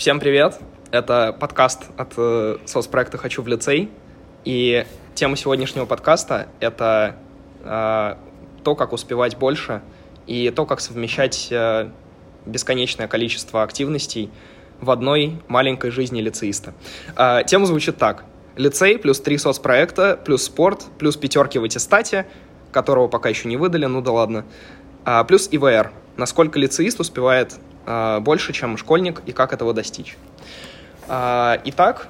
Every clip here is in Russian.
Всем привет! Это подкаст от э, соцпроекта «Хочу в лицей». И тема сегодняшнего подкаста — это э, то, как успевать больше и то, как совмещать э, бесконечное количество активностей в одной маленькой жизни лицеиста. Э, тема звучит так. Лицей плюс три соцпроекта, плюс спорт, плюс пятерки в аттестате, которого пока еще не выдали, ну да ладно, а, плюс ИВР. Насколько лицеист успевает больше, чем школьник, и как этого достичь. А, итак,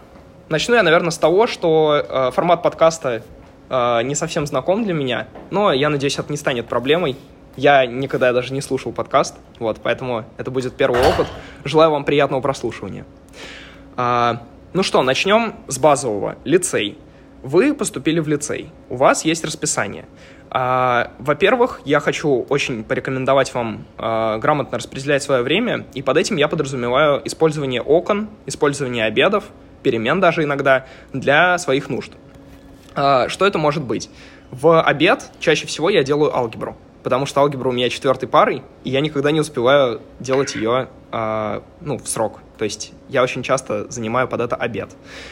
начну я, наверное, с того, что а, формат подкаста не совсем знаком для меня, но я надеюсь, это не станет проблемой. Я никогда даже не слушал подкаст, вот, поэтому это будет первый опыт. Желаю вам приятного прослушивания. Ну что, начнем с базового. Лицей. Вы поступили в лицей. У вас есть расписание. А, во-первых, я хочу очень порекомендовать вам а, грамотно распределять свое время, и под этим я подразумеваю использование окон, использование обедов, перемен даже иногда для своих нужд. А, что это может быть? В обед чаще всего я делаю алгебру потому что алгебра у меня четвертой парой, и я никогда не успеваю делать ее э, ну, в срок. То есть я очень часто занимаю под это обед.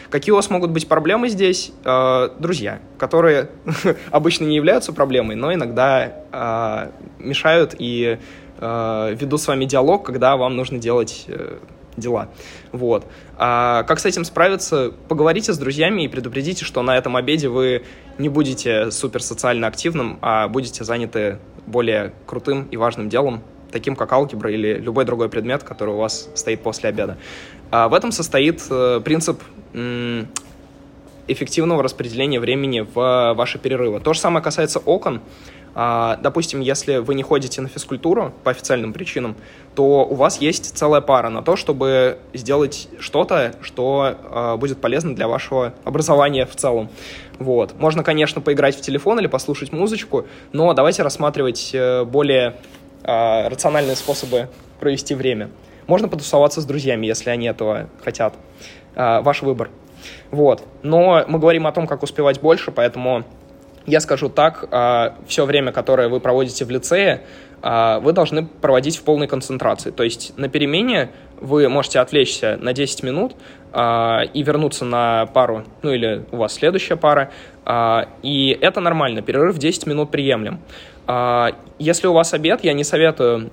Какие у вас могут быть проблемы здесь? Э, друзья, которые обычно не являются проблемой, но иногда э, мешают и э, ведут с вами диалог, когда вам нужно делать э, дела. Вот. А как с этим справиться? Поговорите с друзьями и предупредите, что на этом обеде вы не будете супер социально активным, а будете заняты более крутым и важным делом, таким как алгебра или любой другой предмет, который у вас стоит после обеда. А в этом состоит э, принцип эффективного распределения времени в ваши перерывы. То же самое касается окон. А, допустим, если вы не ходите на физкультуру по официальным причинам, то у вас есть целая пара на то, чтобы сделать что-то, что а, будет полезно для вашего образования в целом. Вот. Можно, конечно, поиграть в телефон или послушать музычку, но давайте рассматривать э, более рациональные способы провести время. Можно потусоваться с друзьями, если они этого хотят. Ваш выбор. Вот. Но мы говорим о том, как успевать больше, поэтому я скажу так, а, все время, которое вы проводите в лицее, а, вы должны проводить в полной концентрации. То есть на перемене вы можете отвлечься на 10 минут а, и вернуться на пару, ну или у вас следующая пара, и это нормально, перерыв 10 минут приемлем. Если у вас обед, я не советую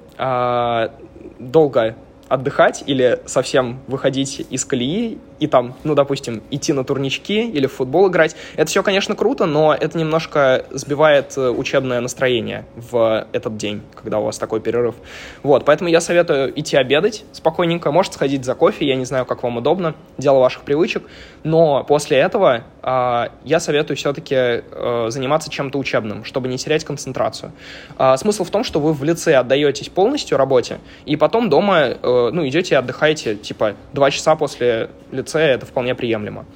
долго отдыхать или совсем выходить из колеи и там, ну, допустим, идти на турнички или в футбол играть. Это все, конечно, круто, но это немножко сбивает э, учебное настроение в этот день, когда у вас такой перерыв. Вот, поэтому я советую идти обедать спокойненько, может сходить за кофе, я не знаю, как вам удобно, дело ваших привычек, но после этого э, я советую все-таки э, заниматься чем-то учебным, чтобы не терять концентрацию. Э, смысл в том, что вы в лице отдаетесь полностью работе, и потом дома, э, ну, идете и отдыхаете, типа, два часа после лицее это вполне приемлемо.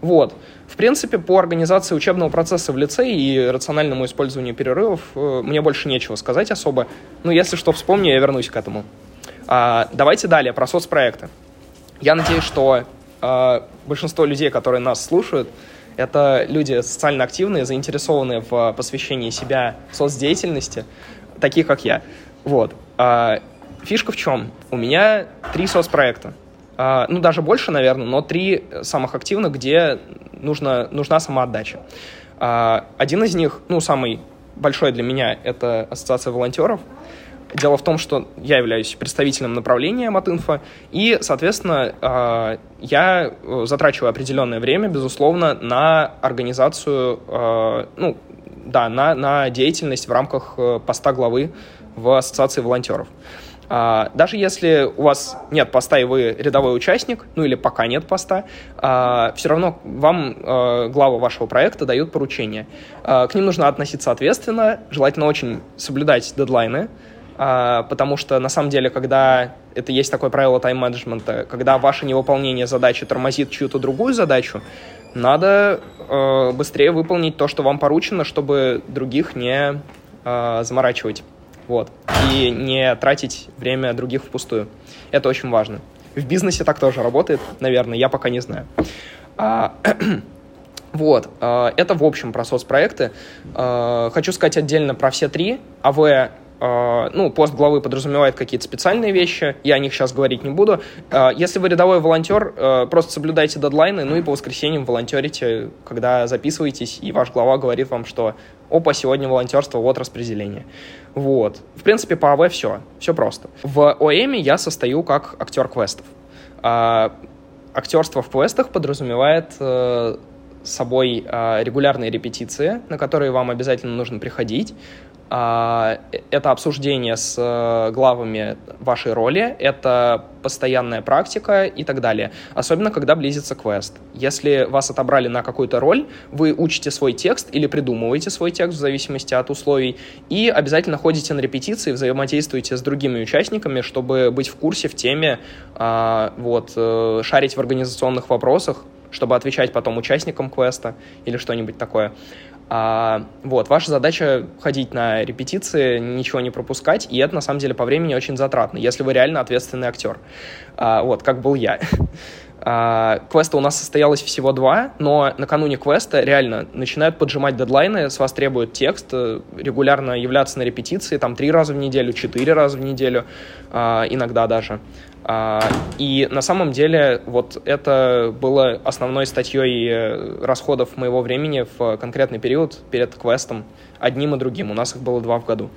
Вот. В принципе, по организации учебного процесса в лицее и рациональному использованию перерывов э, мне больше нечего сказать особо. Ну, если что вспомню, я вернусь к этому. А, давайте далее про соцпроекты. Я надеюсь, что а, большинство людей, которые нас слушают, это люди социально активные, заинтересованные в посвящении себя соцдеятельности, такие как я. Вот. А, фишка в чем? У меня три соцпроекта. А, ну, даже больше, наверное, но три самых активных, где нужно, нужна самоотдача. А, один из них, ну, самый большой для меня, это Ассоциация волонтеров. Дело в том, что я являюсь представителем направления Матинфо, и, соответственно, а, я затрачиваю определенное время, безусловно, на организацию, ну, да, на, на деятельность в рамках э, поста главы в Ассоциации волонтеров. А, даже если у вас нет поста и вы рядовой участник, ну или пока нет поста, а, все равно вам а, глава вашего проекта дают поручения. К ним нужно относиться ответственно, желательно очень соблюдать дедлайны, потому что на самом деле, когда это есть такое правило тайм-менеджмента, когда ваше невыполнение задачи тормозит чью-то другую задачу, надо быстрее выполнить то, что вам поручено, чтобы других не заморачивать. Вот. И не тратить время других впустую. Это очень важно. В бизнесе так тоже работает, наверное, я пока не знаю. А, вот, а, это в общем про соцпроекты. А, хочу сказать отдельно про все три. АВ ну, пост главы подразумевает какие-то специальные вещи, я о них сейчас говорить не буду. Э, если вы рядовой волонтер, э, просто соблюдайте дедлайны, ну и по воскресеньям волонтерите, когда записываетесь, и ваш глава говорит вам, что опа, сегодня волонтерство, вот распределение. Вот. В принципе, по АВ все. Все просто. В ОЭМе я состою как актер квестов. А, актерство в квестах подразумевает э, собой э, регулярные репетиции, на которые вам обязательно нужно приходить. А, это обсуждение с э, главами вашей роли, это постоянная практика и так далее. Особенно, когда близится квест. Если вас отобрали на какую-то роль, вы учите свой текст или придумываете свой текст в зависимости от условий, и обязательно ходите на репетиции, взаимодействуете с другими участниками, чтобы быть в курсе, в теме, а, вот, э, шарить в организационных вопросах, чтобы отвечать потом участникам квеста или что-нибудь такое. А, вот, ваша задача ходить на репетиции, ничего не пропускать, и это на самом деле по времени очень затратно, если вы реально ответственный актер. А, вот, как был я. А, квеста у нас состоялось всего два, но накануне квеста реально начинают поджимать дедлайны, с вас требуют текст, э, регулярно являться на репетиции, там три раза в неделю, четыре раза в неделю, а, иногда даже. А, и на самом деле вот это было основной статьей э, расходов моего времени в конкретный период перед квестом, одним и другим. У нас их было два в году.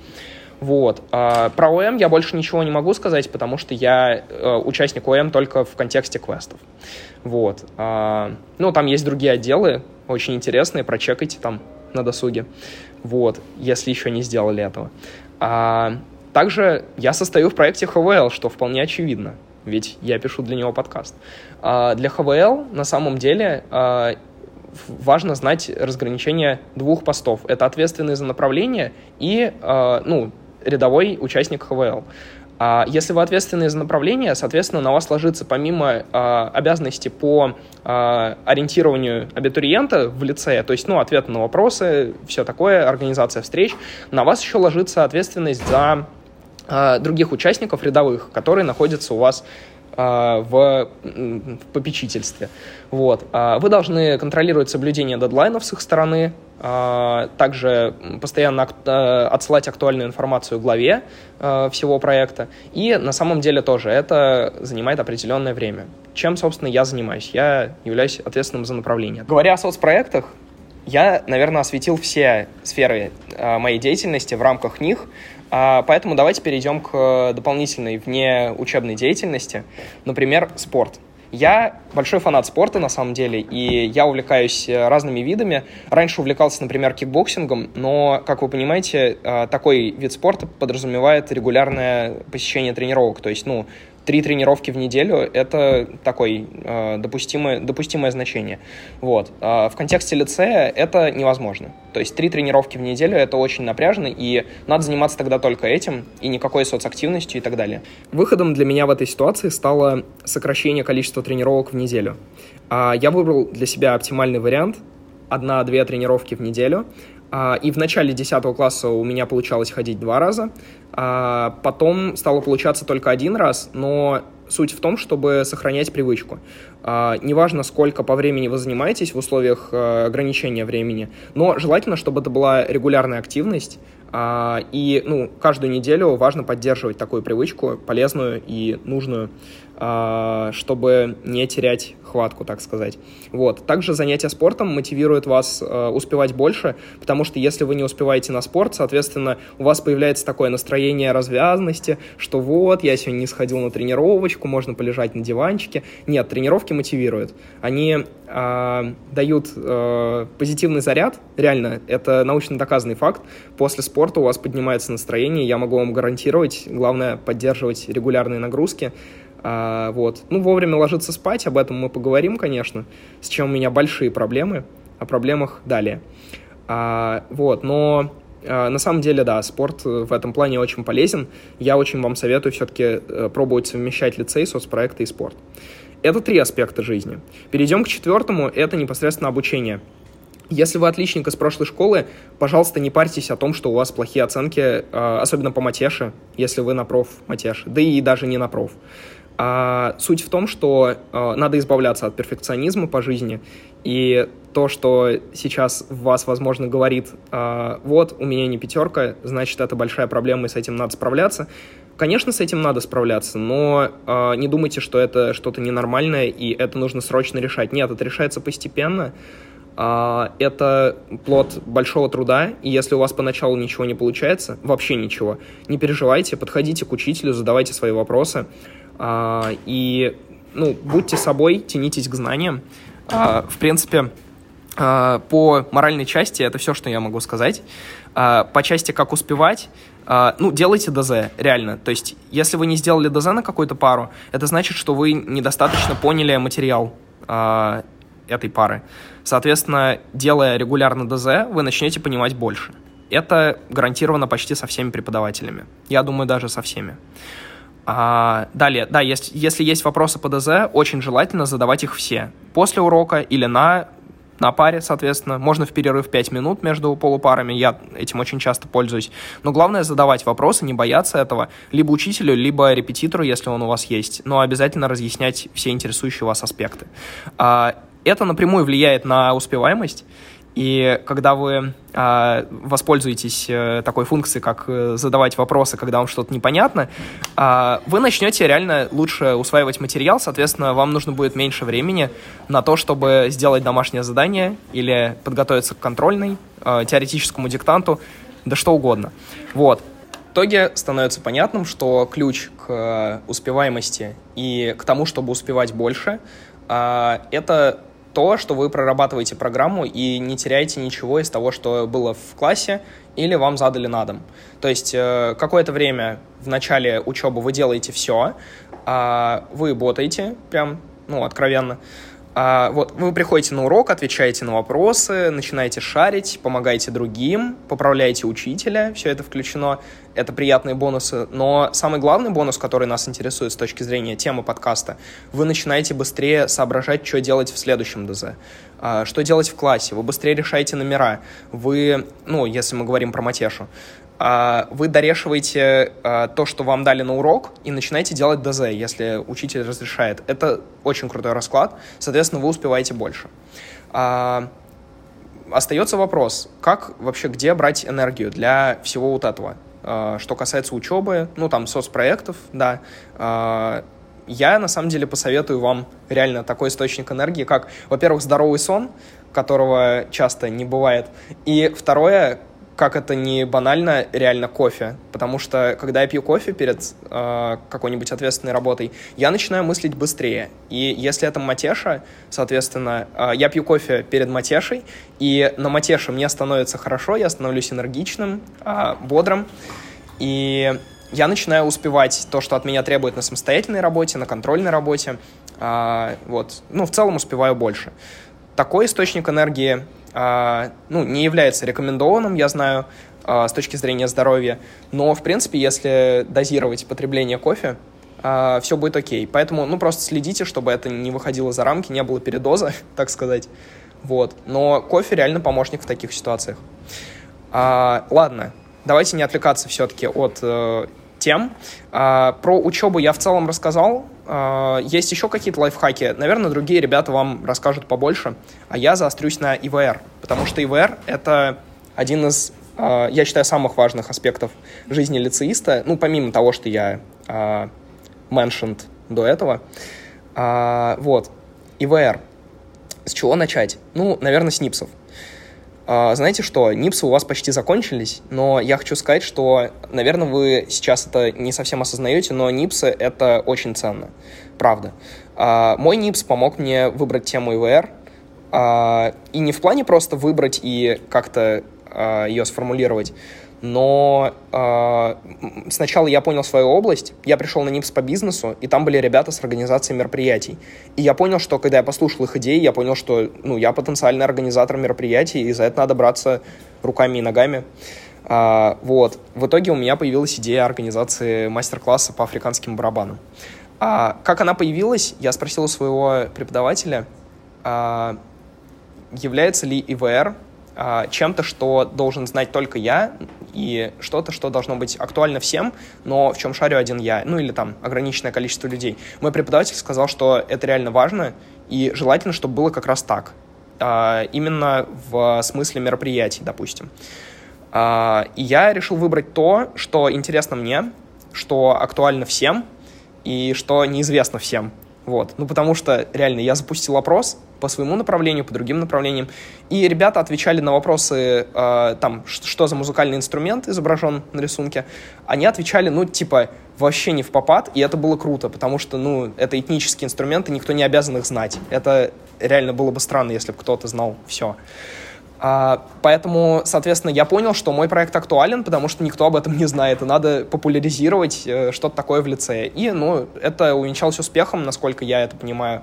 Вот. А, про ОМ я больше ничего не могу сказать, потому что я э, участник ОМ только в контексте квестов. Вот. А, ну, там есть другие отделы, очень интересные, прочекайте там на досуге. Вот, если еще не сделали этого. Также я состою в проекте HVL, что вполне очевидно, ведь я пишу для него подкаст. А для HVL на самом деле а, важно знать разграничение двух постов. Это ответственный за направление и а, ну, рядовой участник HVL. А если вы ответственны за направление, соответственно, на вас ложится помимо э, обязанности по э, ориентированию абитуриента в лице, то есть, ну, ответ на вопросы, все такое, организация встреч, на вас еще ложится ответственность за других участников рядовых, которые находятся у вас а, в, в попечительстве. Вот. А, вы должны контролировать соблюдение дедлайнов с их стороны, также постоянно отсылать актуальную информацию главе всего проекта. И на самом деле тоже это занимает определенное время. Чем, собственно, я занимаюсь? Я являюсь ответственным за направление. Говоря о соцпроектах, я, наверное, осветил все сферы моей деятельности в рамках них. А, поэтому давайте перейдем к э, дополнительной вне учебной деятельности, например, спорт. Я большой фанат спорта, на самом деле, и я увлекаюсь э, разными видами. Раньше увлекался, например, кикбоксингом, но, как вы понимаете, э, такой вид спорта подразумевает регулярное посещение тренировок. То есть, ну, три тренировки в неделю — это такое э, допустимое, допустимое значение. Вот. А в контексте лицея это невозможно. То есть три тренировки в неделю — это очень напряжно, и надо заниматься тогда только этим, и никакой соцактивностью и так далее. Выходом для меня в этой ситуации стало сокращение количества тренировок в неделю. А я выбрал для себя оптимальный вариант — одна-две тренировки в неделю — и в начале 10 класса у меня получалось ходить два раза, а потом стало получаться только один раз, но суть в том, чтобы сохранять привычку. А, неважно, сколько по времени вы занимаетесь в условиях а, ограничения времени, но желательно, чтобы это была регулярная активность, а, и ну, каждую неделю важно поддерживать такую привычку, полезную и нужную, а, чтобы не терять хватку, так сказать. Вот. Также занятия спортом мотивируют вас а, успевать больше, потому что если вы не успеваете на спорт, соответственно, у вас появляется такое настроение развязности, что вот, я сегодня не сходил на тренировочку, можно полежать на диванчике. Нет, тренировки мотивируют. Они э, дают э, позитивный заряд, реально, это научно доказанный факт. После спорта у вас поднимается настроение, я могу вам гарантировать, главное поддерживать регулярные нагрузки. А, вот. Ну, вовремя ложиться спать, об этом мы поговорим, конечно, с чем у меня большие проблемы, о проблемах далее. А, вот, но а, на самом деле, да, спорт в этом плане очень полезен. Я очень вам советую все-таки э, пробовать совмещать лицей, соцпроекты и спорт. Это три аспекта жизни. Перейдем к четвертому, это непосредственно обучение. Если вы отличник из прошлой школы, пожалуйста, не парьтесь о том, что у вас плохие оценки, э, особенно по матеше, если вы на проф матеше, да и даже не на проф. А суть в том, что э, надо избавляться от перфекционизма по жизни И то, что сейчас в вас, возможно, говорит, э, вот, у меня не пятерка, значит, это большая проблема, и с этим надо справляться. Конечно, с этим надо справляться, но э, не думайте, что это что-то ненормальное, и это нужно срочно решать. Нет, это решается постепенно. Э, это плод большого труда, и если у вас поначалу ничего не получается, вообще ничего, не переживайте, подходите к учителю, задавайте свои вопросы, и ну, будьте собой, тянитесь к знаниям. Э, в принципе, э, по моральной части это все, что я могу сказать. По части, как успевать, ну, делайте ДЗ, реально. То есть, если вы не сделали ДЗ на какую-то пару, это значит, что вы недостаточно поняли материал этой пары. Соответственно, делая регулярно ДЗ, вы начнете понимать больше. Это гарантировано почти со всеми преподавателями. Я думаю, даже со всеми. А, далее, да, есть, если есть вопросы по ДЗ, очень желательно задавать их все. После урока или на на паре, соответственно. Можно в перерыв 5 минут между полупарами, я этим очень часто пользуюсь. Но главное задавать вопросы, не бояться этого, либо учителю, либо репетитору, если он у вас есть, но обязательно разъяснять все интересующие вас аспекты. А, это напрямую влияет на успеваемость, и когда вы э, воспользуетесь э, такой функцией, как э, задавать вопросы, когда вам что-то непонятно, э, вы начнете реально лучше усваивать материал, соответственно, вам нужно будет меньше времени на то, чтобы сделать домашнее задание или подготовиться к контрольной, э, теоретическому диктанту, да что угодно. Вот. В итоге становится понятным, что ключ к успеваемости и к тому, чтобы успевать больше, э, это то, что вы прорабатываете программу и не теряете ничего из того, что было в классе или вам задали на дом. То есть э, какое-то время в начале учебы вы делаете все, а вы ботаете прям, ну, откровенно, а, вот, вы приходите на урок, отвечаете на вопросы, начинаете шарить, помогаете другим, поправляете учителя, все это включено, это приятные бонусы, но самый главный бонус, который нас интересует с точки зрения темы подкаста, вы начинаете быстрее соображать, что делать в следующем ДЗ, а, что делать в классе, вы быстрее решаете номера, вы, ну, если мы говорим про матешу, вы дорешиваете а, то, что вам дали на урок, и начинаете делать ДЗ, если учитель разрешает. Это очень крутой расклад, соответственно, вы успеваете больше. А, остается вопрос, как вообще, где брать энергию для всего вот этого? Что касается учебы, ну, там, соцпроектов, да, я, на самом деле, посоветую вам реально такой источник энергии, как, во-первых, здоровый сон, которого часто не бывает, и второе, как это не банально, реально кофе. Потому что, когда я пью кофе перед э, какой-нибудь ответственной работой, я начинаю мыслить быстрее. И если это матеша, соответственно, э, я пью кофе перед матешей, и на матеше мне становится хорошо, я становлюсь энергичным, э, бодрым, и я начинаю успевать то, что от меня требует на самостоятельной работе, на контрольной работе. Э, вот. Ну, в целом успеваю больше. Такой источник энергии ну, не является рекомендованным, я знаю, а, с точки зрения здоровья. Но, в принципе, если дозировать потребление кофе, а, все будет окей. Поэтому, ну, просто следите, чтобы это не выходило за рамки, не было передоза, так сказать. Вот. Но кофе реально помощник в таких ситуациях. А, ладно, давайте не отвлекаться все-таки от э, тем. А, про учебу я в целом рассказал. А, есть еще какие-то лайфхаки. Наверное, другие ребята вам расскажут побольше. А я заострюсь на ИВР, потому что ИВР — это один из, а, я считаю, самых важных аспектов жизни лицеиста. Ну, помимо того, что я mentioned до этого. Вот. ИВР. С чего начать? Ну, наверное, с НИПСов. А, знаете что, НИПСы у вас почти закончились, но я хочу сказать, что, наверное, вы сейчас это не совсем осознаете, но НИПСы — это очень ценно, правда. А, мой НИПС помог мне выбрать тему ИВР, а, и не в плане просто выбрать и как-то ее сформулировать, но э, сначала я понял свою область, я пришел на НИПС по бизнесу, и там были ребята с организацией мероприятий. И я понял, что когда я послушал их идеи, я понял, что ну, я потенциальный организатор мероприятий, и за это надо браться руками и ногами. А, вот. В итоге у меня появилась идея организации мастер-класса по африканским барабанам. А, как она появилась, я спросил у своего преподавателя, а, является ли ИВР чем-то, что должен знать только я, и что-то, что должно быть актуально всем, но в чем шарю один я, ну или там ограниченное количество людей. Мой преподаватель сказал, что это реально важно, и желательно, чтобы было как раз так. а, именно в смысле мероприятий, допустим. А, и я решил выбрать то, что интересно мне, что актуально всем и что неизвестно всем. Вот. Ну, потому что, реально, я запустил опрос по своему направлению, по другим направлениям, и ребята отвечали на вопросы, э, там, что за музыкальный инструмент изображен на рисунке. Они отвечали, ну, типа, вообще не в попад, и это было круто, потому что, ну, это этнические инструменты, никто не обязан их знать. Это реально было бы странно, если бы кто-то знал все. А, поэтому, соответственно, я понял, что мой проект актуален, потому что никто об этом не знает, и надо популяризировать э, что-то такое в лице. И, ну, это увенчалось успехом, насколько я это понимаю.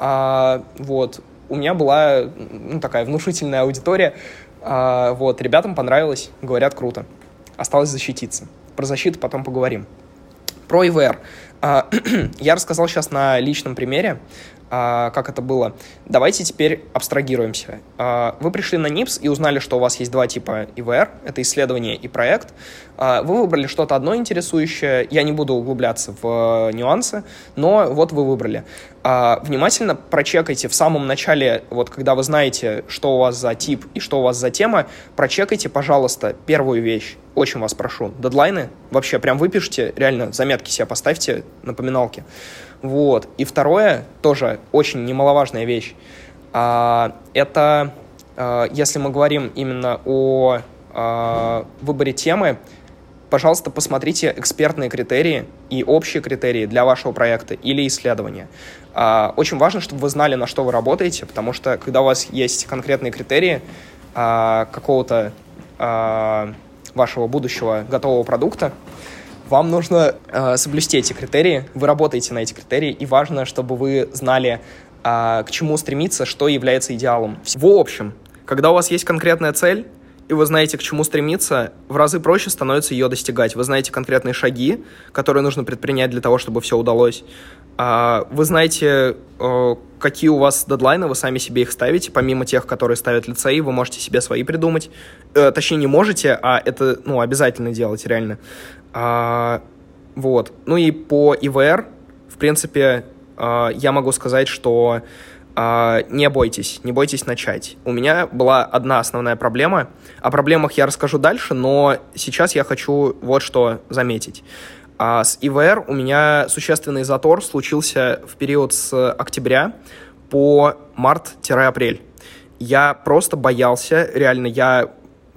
А, вот. У меня была ну, такая внушительная аудитория. А, вот. Ребятам понравилось, говорят, круто. Осталось защититься. Про защиту потом поговорим. Про ИВР. А, я рассказал сейчас на личном примере а, как это было. Давайте теперь абстрагируемся. А, вы пришли на НИПС и узнали, что у вас есть два типа ИВР, это исследование и проект. А, вы выбрали что-то одно интересующее, я не буду углубляться в нюансы, но вот вы выбрали. Внимательно прочекайте в самом начале, вот когда вы знаете, что у вас за тип и что у вас за тема, прочекайте, пожалуйста, первую вещь. Очень вас прошу. Дедлайны вообще прям выпишите, реально заметки себе поставьте, напоминалки. Вот. И второе, тоже очень немаловажная вещь, а, это, а, если мы говорим именно о а, выборе темы, пожалуйста, посмотрите экспертные критерии и общие критерии для вашего проекта или исследования. Очень важно, чтобы вы знали, на что вы работаете, потому что когда у вас есть конкретные критерии какого-то вашего будущего готового продукта, вам нужно э, соблюсти эти критерии, вы работаете на эти критерии, и важно, чтобы вы знали, э, к чему стремиться, что является идеалом. В общем, когда у вас есть конкретная цель, и вы знаете, к чему стремиться, в разы проще становится ее достигать. Вы знаете конкретные шаги, которые нужно предпринять для того, чтобы все удалось. А, вы знаете, э, какие у вас дедлайны, вы сами себе их ставите, помимо тех, которые ставят лицей, вы можете себе свои придумать. Э, точнее, не можете, а это ну, обязательно делать, реально. А, вот. Ну и по ИВР, в принципе, а, я могу сказать, что а, не бойтесь, не бойтесь начать. У меня была одна основная проблема. О проблемах я расскажу дальше, но сейчас я хочу вот что заметить. А с ИВР у меня существенный затор случился в период с октября по март-апрель. Я просто боялся, реально, я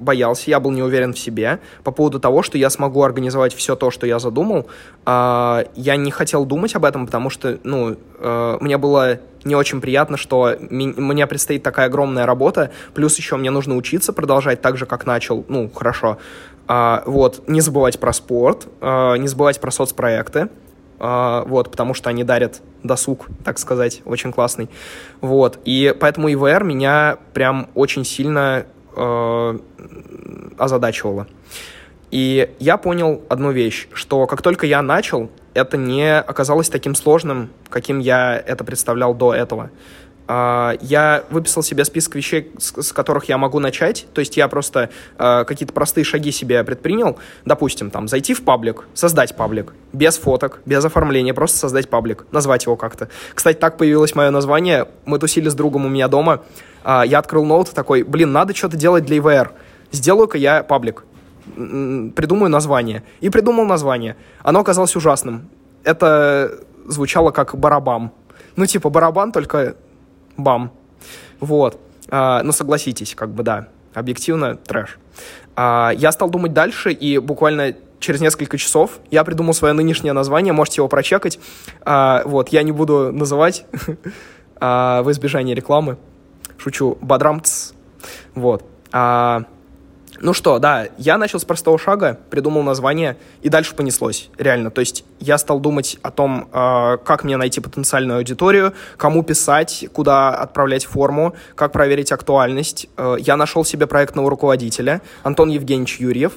боялся, я был не уверен в себе по поводу того, что я смогу организовать все то, что я задумал. А, я не хотел думать об этом, потому что, ну, э, мне было не очень приятно, что мне предстоит такая огромная работа, плюс еще мне нужно учиться продолжать так же, как начал, ну, хорошо. А, вот, не забывать про спорт, а, не забывать про соцпроекты, вот, потому что они дарят досуг, так сказать, очень классный. Вот, и поэтому ИВР меня прям очень сильно э, озадачивало. И я понял одну вещь, что как только я начал, это не оказалось таким сложным, каким я это представлял до этого. Uh, я выписал себе список вещей, с, которых я могу начать. То есть я просто uh, какие-то простые шаги себе предпринял. Допустим, там, зайти в паблик, создать паблик. Без фоток, без оформления, просто создать паблик. Назвать его как-то. Кстати, так появилось мое название. Мы тусили с другом у меня дома. Uh, я открыл ноут такой, блин, надо что-то делать для ИВР сделаю-ка я паблик, придумаю название. И придумал название. Оно оказалось ужасным. Это звучало как барабам. Ну, типа барабан, только бам. Вот. А, ну, согласитесь, как бы, да. Объективно, трэш. А, я стал думать дальше, и буквально через несколько часов я придумал свое нынешнее название, можете его прочекать. А, вот, я не буду называть а, в избежание рекламы. Шучу. Бадрамц. Вот. А, ну что, да, я начал с простого шага, придумал название, и дальше понеслось, реально. То есть я стал думать о том, э, как мне найти потенциальную аудиторию, кому писать, куда отправлять форму, как проверить актуальность. Э, я нашел себе проектного руководителя, Антон Евгеньевич Юрьев.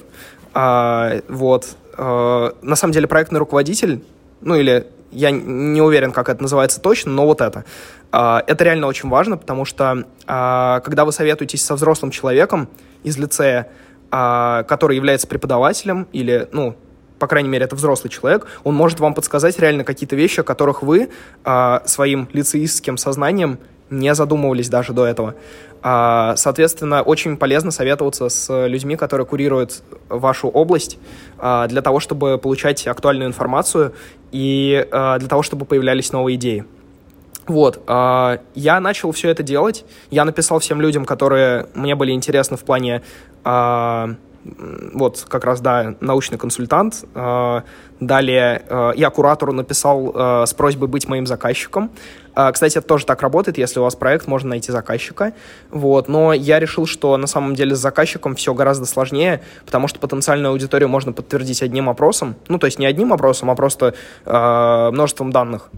Э, вот. На самом деле проектный руководитель, ну или я не уверен, как это называется точно, но вот это. Это реально очень важно, потому что когда вы советуетесь со взрослым человеком, из лицея, а, который является преподавателем или, ну, по крайней мере, это взрослый человек, он может вам подсказать реально какие-то вещи, о которых вы а, своим лицеистским сознанием не задумывались даже до этого. А, соответственно, очень полезно советоваться с людьми, которые курируют вашу область, а, для того, чтобы получать актуальную информацию и а, для того, чтобы появлялись новые идеи. Вот, я начал все это делать. Я написал всем людям, которые мне были интересны в плане вот как раз, да, научный консультант. Э, далее э, я куратору написал э, с просьбой быть моим заказчиком. Кстати, это тоже так работает, если у вас проект, можно найти заказчика. Вот. Но я решил, что на самом деле с заказчиком все гораздо сложнее, потому что потенциальную аудиторию можно подтвердить одним опросом. Ну, то есть не одним опросом, а просто множеством данных.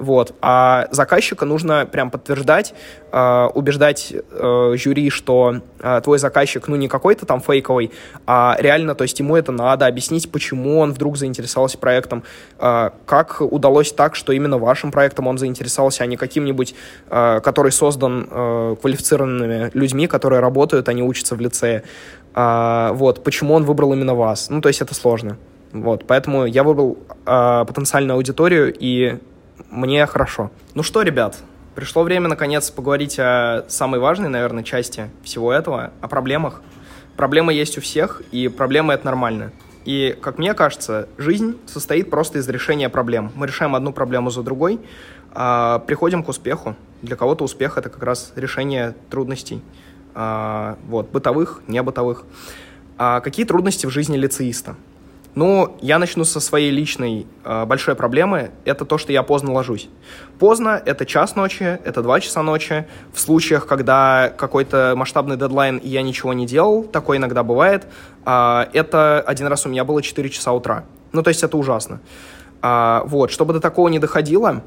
Вот. А заказчика нужно прям подтверждать, э, убеждать э, жюри, что э, твой заказчик, ну, не какой-то там фейковый, а реально, то есть ему это надо, объяснить, почему он вдруг заинтересовался проектом, э, как удалось так, что именно вашим проектом он заинтересовался, а не каким-нибудь, который создан э, квалифицированными людьми, которые работают, они учатся в лицее. Вот. Почему он выбрал именно вас? Ну, то есть это сложно. Вот, поэтому я выбрал э, потенциальную аудиторию и мне хорошо. Ну что, ребят, пришло время, наконец, поговорить о самой важной, наверное, части всего этого, о проблемах. Проблемы есть у всех, и проблемы — это нормально. И, как мне кажется, жизнь состоит просто из решения проблем. Мы решаем одну проблему за другой, а приходим к успеху. Для кого-то успех — это как раз решение трудностей. А, вот, бытовых, не бытовых. А какие трудности в жизни лицеиста? Ну, я начну со своей личной э, большой проблемы. Это то, что я поздно ложусь. Поздно — это час ночи, это два часа ночи. В случаях, когда какой-то масштабный дедлайн, и я ничего не делал, такое иногда бывает, э, это один раз у меня было 4 часа утра. Ну, то есть это ужасно. Э, вот, чтобы до такого не доходило,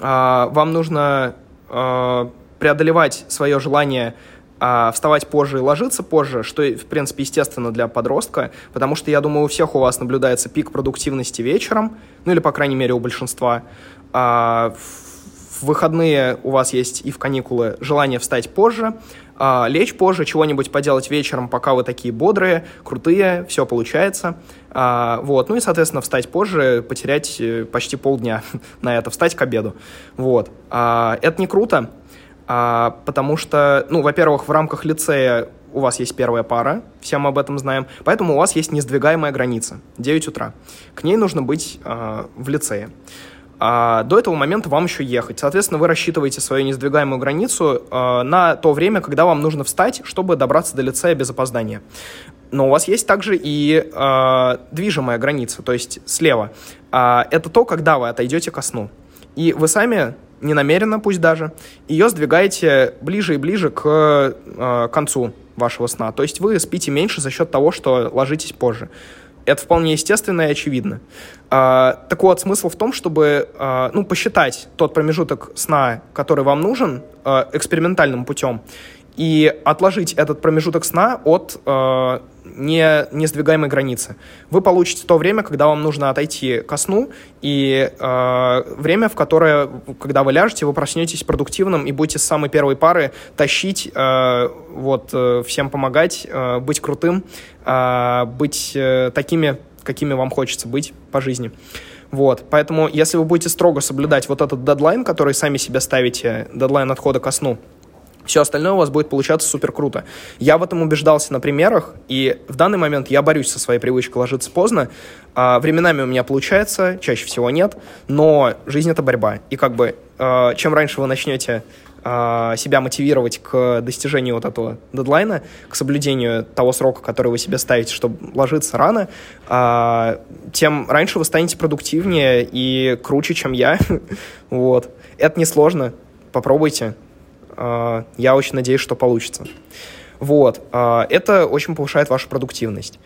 э, вам нужно э, преодолевать свое желание а вставать позже и ложиться позже, что, в принципе, естественно для подростка, потому что, я думаю, у всех у вас наблюдается пик продуктивности вечером, ну или, по крайней мере, у большинства. А в выходные у вас есть и в каникулы желание встать позже, а лечь позже, чего-нибудь поделать вечером, пока вы такие бодрые, крутые, все получается. А, вот. Ну и, соответственно, встать позже, потерять э, почти полдня на это, встать к обеду. Вот. А, это не круто, а, потому что, ну, во-первых, в рамках лицея у вас есть первая пара, все мы об этом знаем, поэтому у вас есть несдвигаемая граница, 9 утра. К ней нужно быть э, в лицее. А до этого момента вам еще ехать. Соответственно, вы рассчитываете свою несдвигаемую границу э, на то время, когда вам нужно встать, чтобы добраться до лицея без опоздания. Но у вас есть также и э, движимая граница, то есть слева. Э, это то, когда вы отойдете ко сну. И вы сами не намеренно пусть даже, ее сдвигаете ближе и ближе к э, концу вашего сна. То есть вы спите меньше за счет того, что ложитесь позже. Это вполне естественно и очевидно. Э, так вот, смысл в том, чтобы э, ну, посчитать тот промежуток сна, который вам нужен, э, экспериментальным путем, и отложить этот промежуток сна от э, не, не сдвигаемой границы. Вы получите то время, когда вам нужно отойти ко сну, и э, время, в которое, когда вы ляжете, вы проснетесь продуктивным и будете с самой первой пары тащить, э, вот, э, всем помогать, э, быть крутым, э, быть э, такими, какими вам хочется быть по жизни. Вот, поэтому, если вы будете строго соблюдать вот этот дедлайн, который сами себе ставите, дедлайн отхода ко сну, все остальное у вас будет получаться супер круто. Я в этом убеждался на примерах, и в данный момент я борюсь со своей привычкой ложиться поздно. А, временами у меня получается, чаще всего нет, но жизнь — это борьба. И как бы а, чем раньше вы начнете а, себя мотивировать к достижению вот этого дедлайна, к соблюдению того срока, который вы себе ставите, чтобы ложиться рано, а, тем раньше вы станете продуктивнее и круче, чем я. вот. Это несложно. Попробуйте. А, я очень надеюсь, что получится. Вот. А, это очень повышает вашу продуктивность.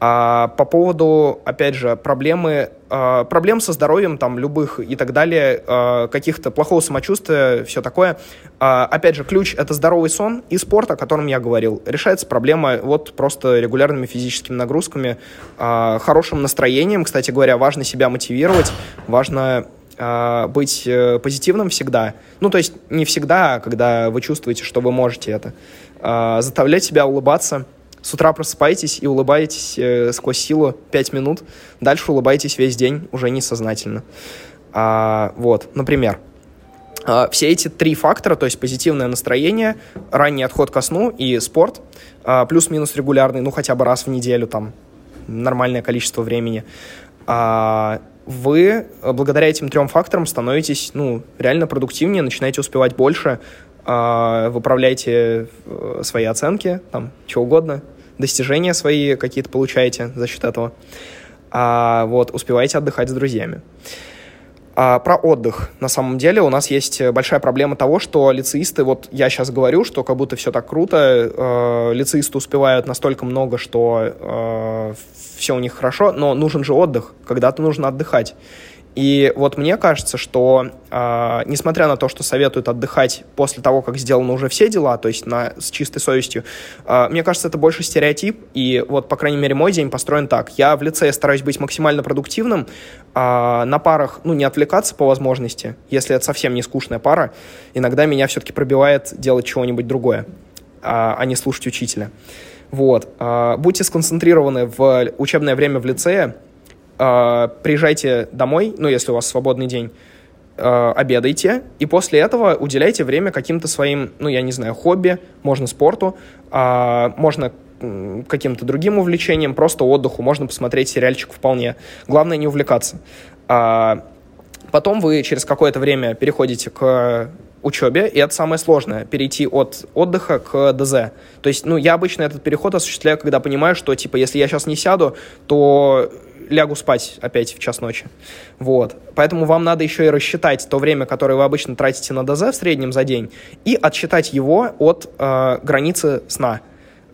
А по поводу, опять же, проблемы, э, проблем со здоровьем, там, любых и так далее, э, каких-то плохого самочувствия, все такое, э, опять же, ключ — это здоровый сон и спорт, о котором я говорил. Решается проблема вот просто регулярными физическими нагрузками, э, хорошим настроением, кстати говоря, важно себя мотивировать, важно э, быть э, позитивным всегда. Ну, то есть не всегда, а когда вы чувствуете, что вы можете это. Э, заставлять себя улыбаться. С утра просыпаетесь и улыбаетесь э, сквозь силу 5 минут. Дальше улыбаетесь весь день, уже несознательно. А, вот, например. а, все эти три фактора, то есть позитивное настроение, ранний отход ко сну и спорт, а, плюс-минус регулярный, ну хотя бы раз в неделю, там нормальное количество времени, а, вы благодаря этим трем факторам становитесь ну, реально продуктивнее, начинаете успевать больше, выправляете э, свои оценки, там, что угодно, достижения свои какие-то получаете за счет этого. Вот, успеваете отдыхать с друзьями. А, про отдых. На самом деле у нас есть большая проблема того, что лицеисты, вот я сейчас говорю, что как будто все так круто, э, лицеисты успевают настолько много, что э, все у них хорошо, но нужен же отдых, когда-то нужно отдыхать. И вот мне кажется, что э, несмотря на то, что советуют отдыхать после того, как сделаны уже все дела, то есть на, с чистой совестью, э, мне кажется, это больше стереотип. И вот, по крайней мере, мой день построен так. Я в лице стараюсь быть максимально продуктивным, э, на парах, ну, не отвлекаться по возможности, если это совсем не скучная пара. Иногда меня все-таки пробивает делать чего-нибудь другое, э, а не слушать учителя. Вот. Э, будьте сконцентрированы в учебное время в лицее, э, приезжайте домой, ну, если у вас свободный день, э, обедайте, и после этого уделяйте время каким-то своим, ну, я не знаю, хобби, можно спорту, э, можно каким-то другим увлечением, просто отдыху, можно посмотреть сериальчик вполне. Главное не увлекаться. А потом вы через какое-то время переходите к учебе, и это самое сложное, перейти от отдыха к ДЗ. То есть, ну, я обычно этот переход осуществляю, когда понимаю, что, типа, если я сейчас не сяду, то лягу спать опять в час ночи. Вот. Поэтому вам надо еще и рассчитать то время, которое вы обычно тратите на ДЗ в среднем за день, и отсчитать его от э, границы сна,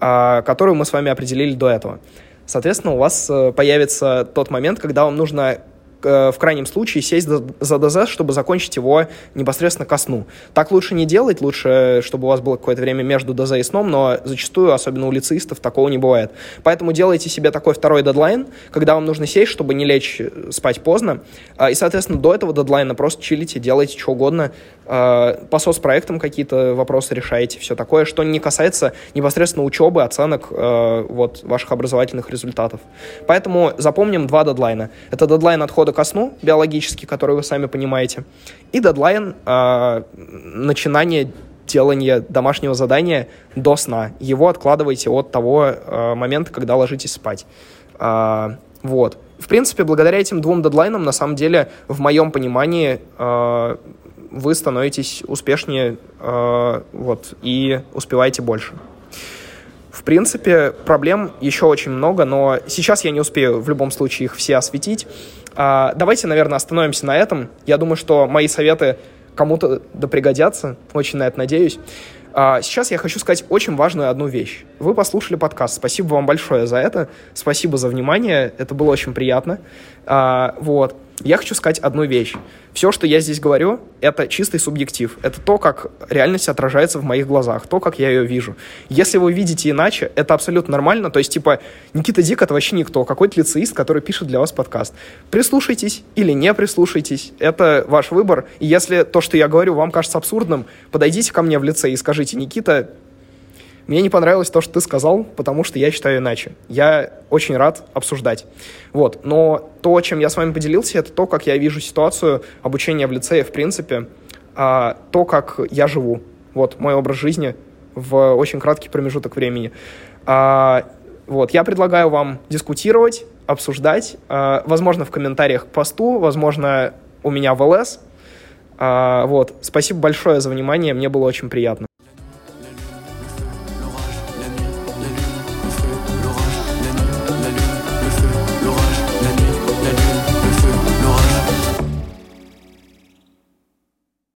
э, которую мы с вами определили до этого. Соответственно, у вас э, появится тот момент, когда вам нужно в крайнем случае сесть за ДЗ, чтобы закончить его непосредственно ко сну. Так лучше не делать, лучше, чтобы у вас было какое-то время между ДЗ и сном, но зачастую, особенно у лицеистов, такого не бывает. Поэтому делайте себе такой второй дедлайн, когда вам нужно сесть, чтобы не лечь э, спать поздно, а, и, соответственно, до этого дедлайна просто чилите, делайте что угодно, а, по соцпроектам какие-то вопросы решаете, все такое, что не касается непосредственно учебы, оценок э, вот, ваших образовательных результатов. Поэтому запомним два дедлайна. Это дедлайн отхода подхода ко сну биологический, который вы сами понимаете, и дедлайн э, начинания делания домашнего задания до сна. Его откладывайте от того э, момента, когда ложитесь спать. Э, вот. В принципе, благодаря этим двум дедлайнам, на самом деле, в моем понимании, э, вы становитесь успешнее э, вот, и успеваете больше. В принципе, проблем еще очень много, но сейчас я не успею в любом случае их все осветить. А, давайте, наверное, остановимся на этом. Я думаю, что мои советы кому-то да пригодятся. Очень на это надеюсь. А, сейчас я хочу сказать очень важную одну вещь. Вы послушали подкаст. Спасибо вам большое за это. Спасибо за внимание. Это было очень приятно. А, вот я хочу сказать одну вещь. Все, что я здесь говорю, это чистый субъектив. Это то, как реальность отражается в моих глазах, то, как я ее вижу. Если вы видите иначе, это абсолютно нормально. То есть, типа, Никита Дик — это вообще никто, какой-то лицеист, который пишет для вас подкаст. Прислушайтесь или не прислушайтесь, это ваш выбор. И если то, что я говорю, вам кажется абсурдным, подойдите ко мне в лице и скажите, Никита, мне не понравилось то, что ты сказал, потому что я считаю иначе. Я очень рад обсуждать. Вот. Но то, чем я с вами поделился, это то, как я вижу ситуацию обучения в лицее, в принципе, а, то, как я живу. Вот мой образ жизни в очень краткий промежуток времени. А, вот, я предлагаю вам дискутировать, обсуждать, а, возможно, в комментариях к посту, возможно, у меня в ЛС. А, вот, спасибо большое за внимание, мне было очень приятно.